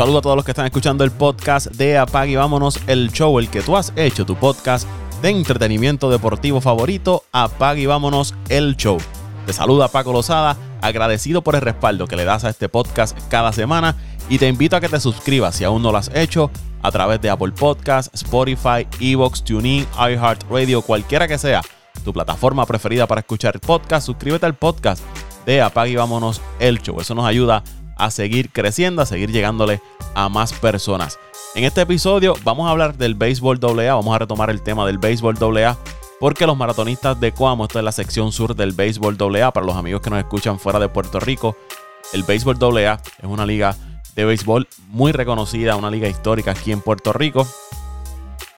saludo a todos los que están escuchando el podcast de Apague y Vámonos, el show, el que tú has hecho, tu podcast de entretenimiento deportivo favorito, Apague y Vámonos, el show. Te saluda Paco Lozada, agradecido por el respaldo que le das a este podcast cada semana y te invito a que te suscribas si aún no lo has hecho a través de Apple Podcasts, Spotify, Evox, TuneIn, iHeartRadio, cualquiera que sea tu plataforma preferida para escuchar podcast. Suscríbete al podcast de Apague y Vámonos el Show. Eso nos ayuda a seguir creciendo, a seguir llegándole a más personas. En este episodio vamos a hablar del béisbol AA, vamos a retomar el tema del béisbol AA porque los maratonistas de Cuamo, esto es la sección sur del béisbol AA, para los amigos que nos escuchan fuera de Puerto Rico, el béisbol AA es una liga de béisbol muy reconocida, una liga histórica aquí en Puerto Rico.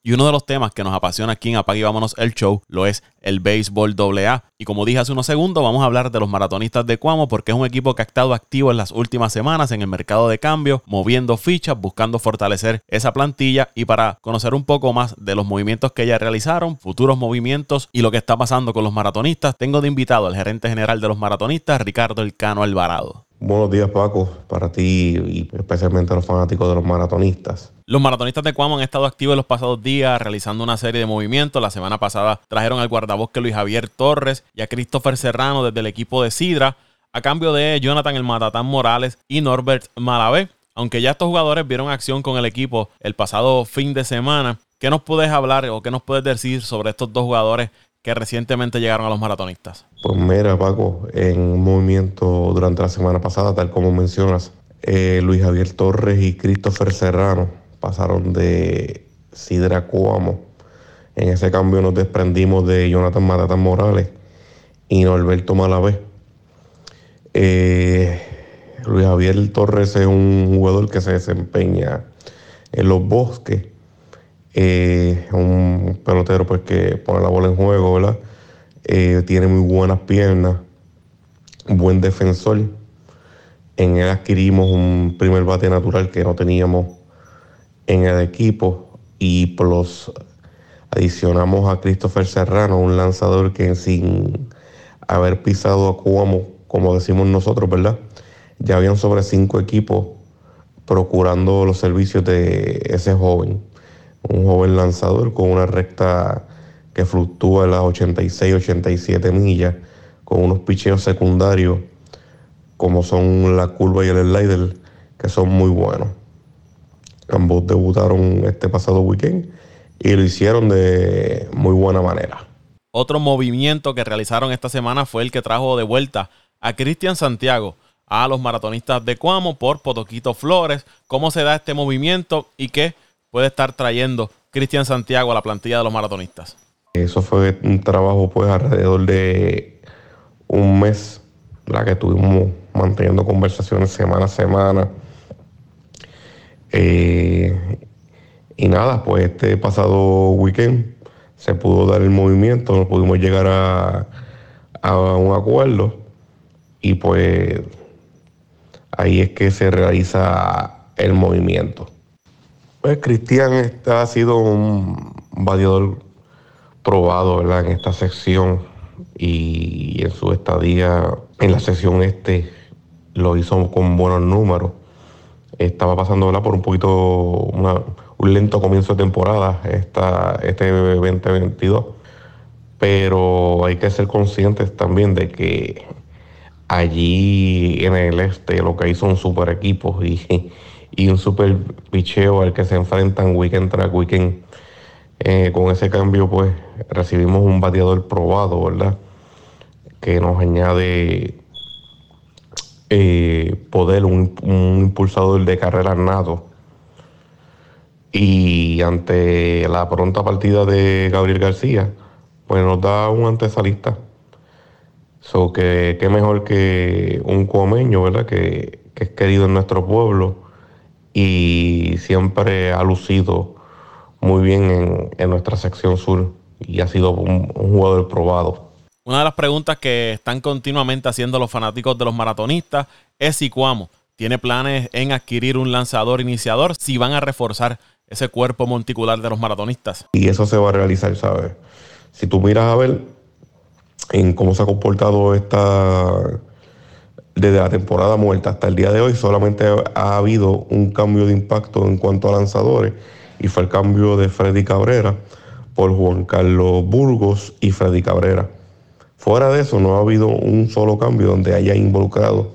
Y uno de los temas que nos apasiona aquí en Apague y Vámonos el Show lo es el béisbol AA. Y como dije hace unos segundos, vamos a hablar de los maratonistas de Cuamo porque es un equipo que ha estado activo en las últimas semanas en el mercado de cambio, moviendo fichas, buscando fortalecer esa plantilla y para conocer un poco más de los movimientos que ya realizaron, futuros movimientos y lo que está pasando con los maratonistas, tengo de invitado al gerente general de los maratonistas, Ricardo Elcano Alvarado. Buenos días, Paco, para ti y especialmente a los fanáticos de los maratonistas. Los maratonistas de Cuamo han estado activos los pasados días realizando una serie de movimientos. La semana pasada trajeron al guardabosque Luis Javier Torres y a Christopher Serrano desde el equipo de Sidra, a cambio de Jonathan el Matatán Morales y Norbert Malavé. Aunque ya estos jugadores vieron acción con el equipo el pasado fin de semana, ¿qué nos puedes hablar o qué nos puedes decir sobre estos dos jugadores que recientemente llegaron a los maratonistas? Pues mira, Paco, en movimiento durante la semana pasada, tal como mencionas, eh, Luis Javier Torres y Christopher Serrano pasaron de Sidra Cuamo. En ese cambio nos desprendimos de Jonathan Matatán Morales y Norberto Malavé. Eh, Luis Javier Torres es un jugador que se desempeña en los bosques eh, un pelotero pues que pone la bola en juego, ¿verdad? Eh, tiene muy buenas piernas, buen defensor. En él adquirimos un primer bate natural que no teníamos en el equipo y plus adicionamos a Christopher Serrano, un lanzador que sin haber pisado a Cuomo, como decimos nosotros, ¿verdad? Ya habían sobre cinco equipos procurando los servicios de ese joven un joven lanzador con una recta que fluctúa en las 86-87 millas, con unos picheos secundarios como son la curva y el slider, que son muy buenos. Ambos debutaron este pasado weekend y lo hicieron de muy buena manera. Otro movimiento que realizaron esta semana fue el que trajo de vuelta a Cristian Santiago a los maratonistas de Cuamo por Potoquito Flores. ¿Cómo se da este movimiento y qué puede estar trayendo Cristian Santiago a la plantilla de los maratonistas? Eso fue un trabajo pues alrededor de un mes, la que estuvimos manteniendo conversaciones semana a semana. Eh, y nada, pues este pasado weekend se pudo dar el movimiento, nos pudimos llegar a, a un acuerdo y pues ahí es que se realiza el movimiento. Pues Cristian ha sido un bateador probado ¿verdad? en esta sección y en su estadía en la sección este lo hizo con buenos números. Estaba pasando ¿verdad? por un poquito un lento comienzo de temporada esta, este 2022, pero hay que ser conscientes también de que allí en el este lo que hay son super equipos y y un super picheo al que se enfrentan weekend tras weekend. Eh, con ese cambio, pues recibimos un bateador probado, ¿verdad? Que nos añade eh, poder, un, impulsador de carrera nato. Y ante la pronta partida de Gabriel García, pues nos da un antesalista. So que qué mejor que un comeño, ¿verdad? Que, que es querido en nuestro pueblo y siempre ha lucido muy bien en, nuestra sección sur y ha sido un, jugador probado. Una de las preguntas que están continuamente haciendo los fanáticos de los maratonistas es si Cuamo tiene planes en adquirir un lanzador iniciador, si van a reforzar ese cuerpo monticular de los maratonistas. Y eso se va a realizar, ¿sabes? Si tú miras a ver en cómo se ha comportado esta desde la temporada muerta hasta el día de hoy solamente ha habido un cambio de impacto en cuanto a lanzadores y fue el cambio de Freddy Cabrera por Juan Carlos Burgos y Freddy Cabrera. Fuera de eso no ha habido un solo cambio donde haya involucrado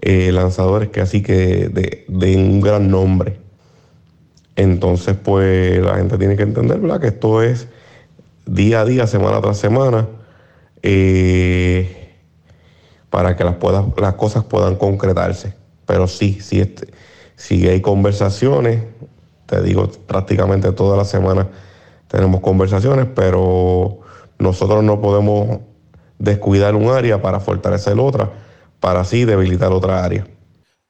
eh, lanzadores que así que de, un gran nombre. Entonces pues la gente tiene que entender que esto es día a día, semana tras semana. Eh, para que las, las cosas puedan concretarse. Pero sí, sí, este, sí hay conversaciones, te digo, prácticamente toda la semana tenemos conversaciones, pero nosotros no podemos descuidar un área para fortalecer otra, para así debilitar otra área.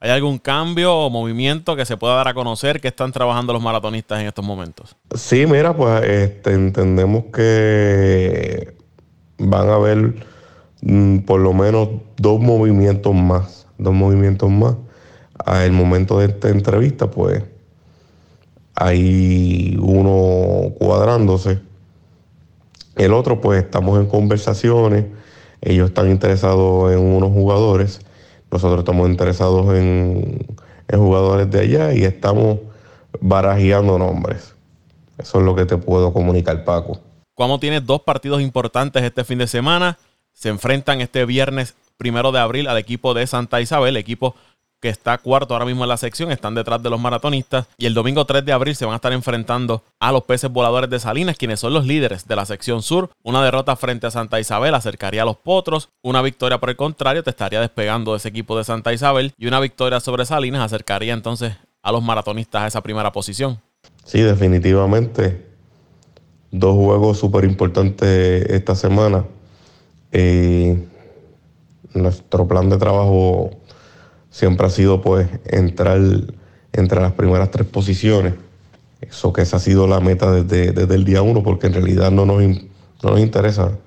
¿Hay algún cambio o movimiento que se pueda dar a conocer que están trabajando los maratonistas en estos momentos? Sí, mira, pues este, entendemos que van a haber por lo menos dos movimientos más, dos movimientos más. Al momento de esta entrevista, pues hay uno cuadrándose. El otro, pues estamos en conversaciones. Ellos están interesados en unos jugadores. Nosotros estamos interesados en, en jugadores de allá y estamos barajeando nombres. Eso es lo que te puedo comunicar, Paco. ¿Cómo tienes dos partidos importantes este fin de semana se enfrentan este viernes primero de abril al equipo de Santa Isabel, equipo que está cuarto ahora mismo en la sección, están detrás de los maratonistas. Y el domingo 3 de abril se van a estar enfrentando a los peces voladores de Salinas, quienes son los líderes de la sección sur. Una derrota frente a Santa Isabel acercaría a los potros. Una victoria, por el contrario, te estaría despegando de ese equipo de Santa Isabel. Y una victoria sobre Salinas acercaría entonces a los maratonistas a esa primera posición. Sí, definitivamente. Dos juegos súper importantes esta semana nuestro plan de trabajo siempre ha sido pues entrar entre las primeras tres posiciones. Eso que esa ha sido la meta desde, el día uno, porque en realidad no nos, no nos interesa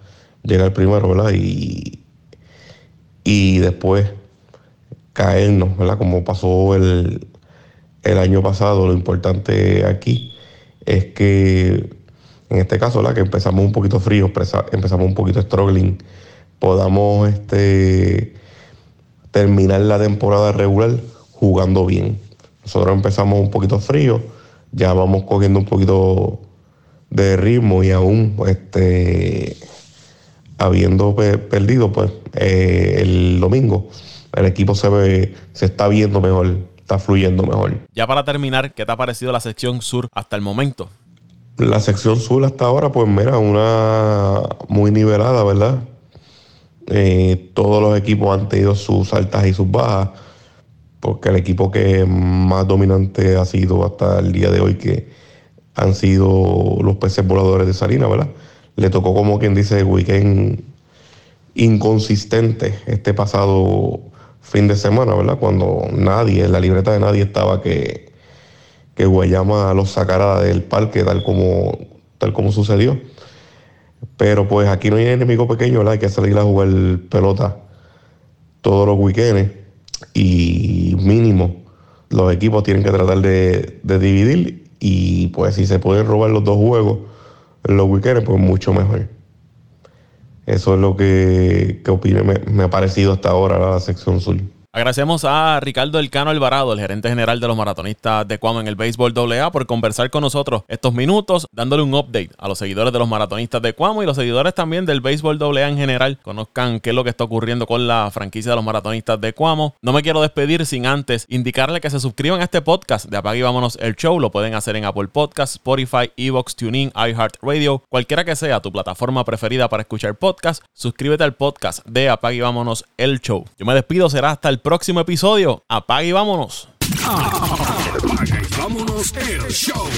llegar primero, ¿verdad? Y, y después caernos, ¿verdad? Como pasó el, el año pasado, lo importante aquí es que en este caso, la que empezamos un poquito frío, empezamos un poquito struggling, podamos este, terminar la temporada regular jugando bien. Nosotros empezamos un poquito frío, ya vamos cogiendo un poquito de ritmo y aún este, habiendo perdido pues eh, el domingo, el equipo se ve, se está viendo mejor, está fluyendo mejor. Ya para terminar, ¿qué te ha parecido la sección sur hasta el momento? La sección sur hasta ahora, pues mira, una muy nivelada, ¿verdad? Eh, todos los equipos han tenido sus altas y sus bajas, porque el equipo que más dominante ha sido hasta el día de hoy, que han sido los peces voladores de Salina, ¿verdad? Le tocó como quien dice weekend inconsistente este pasado fin de semana, ¿verdad? Cuando nadie, en la libreta de nadie estaba que que Guayama los sacara del parque tal como, tal como sucedió. Pero pues aquí no hay enemigo pequeño, ¿verdad? Hay que salir a jugar pelota todos los weekends y mínimo los equipos tienen que tratar de, dividir y pues si se pueden robar los dos juegos en los weekends, pues mucho mejor. Eso es lo que, que me, me ha parecido hasta ahora la sección sur. Agradecemos a Ricardo Elcano Alvarado, el gerente general de los maratonistas de Cuamo en el béisbol AA, por conversar con nosotros estos minutos, dándole un update a los seguidores de los maratonistas de Cuamo y los seguidores también del béisbol AA en general. Conozcan qué es lo que está ocurriendo con la franquicia de los maratonistas de Cuamo. No me quiero despedir sin antes indicarle que se suscriban a este podcast de Apague y Vámonos el Show. Lo pueden hacer en Apple Podcasts, Spotify, Evox, TuneIn, iHeartRadio, cualquiera que sea tu plataforma preferida para escuchar podcast. Suscríbete al podcast de Apague y Vámonos el Show. Yo me despido, será hasta el próximo episodio. Apague y vámonos. Y vámonos el show.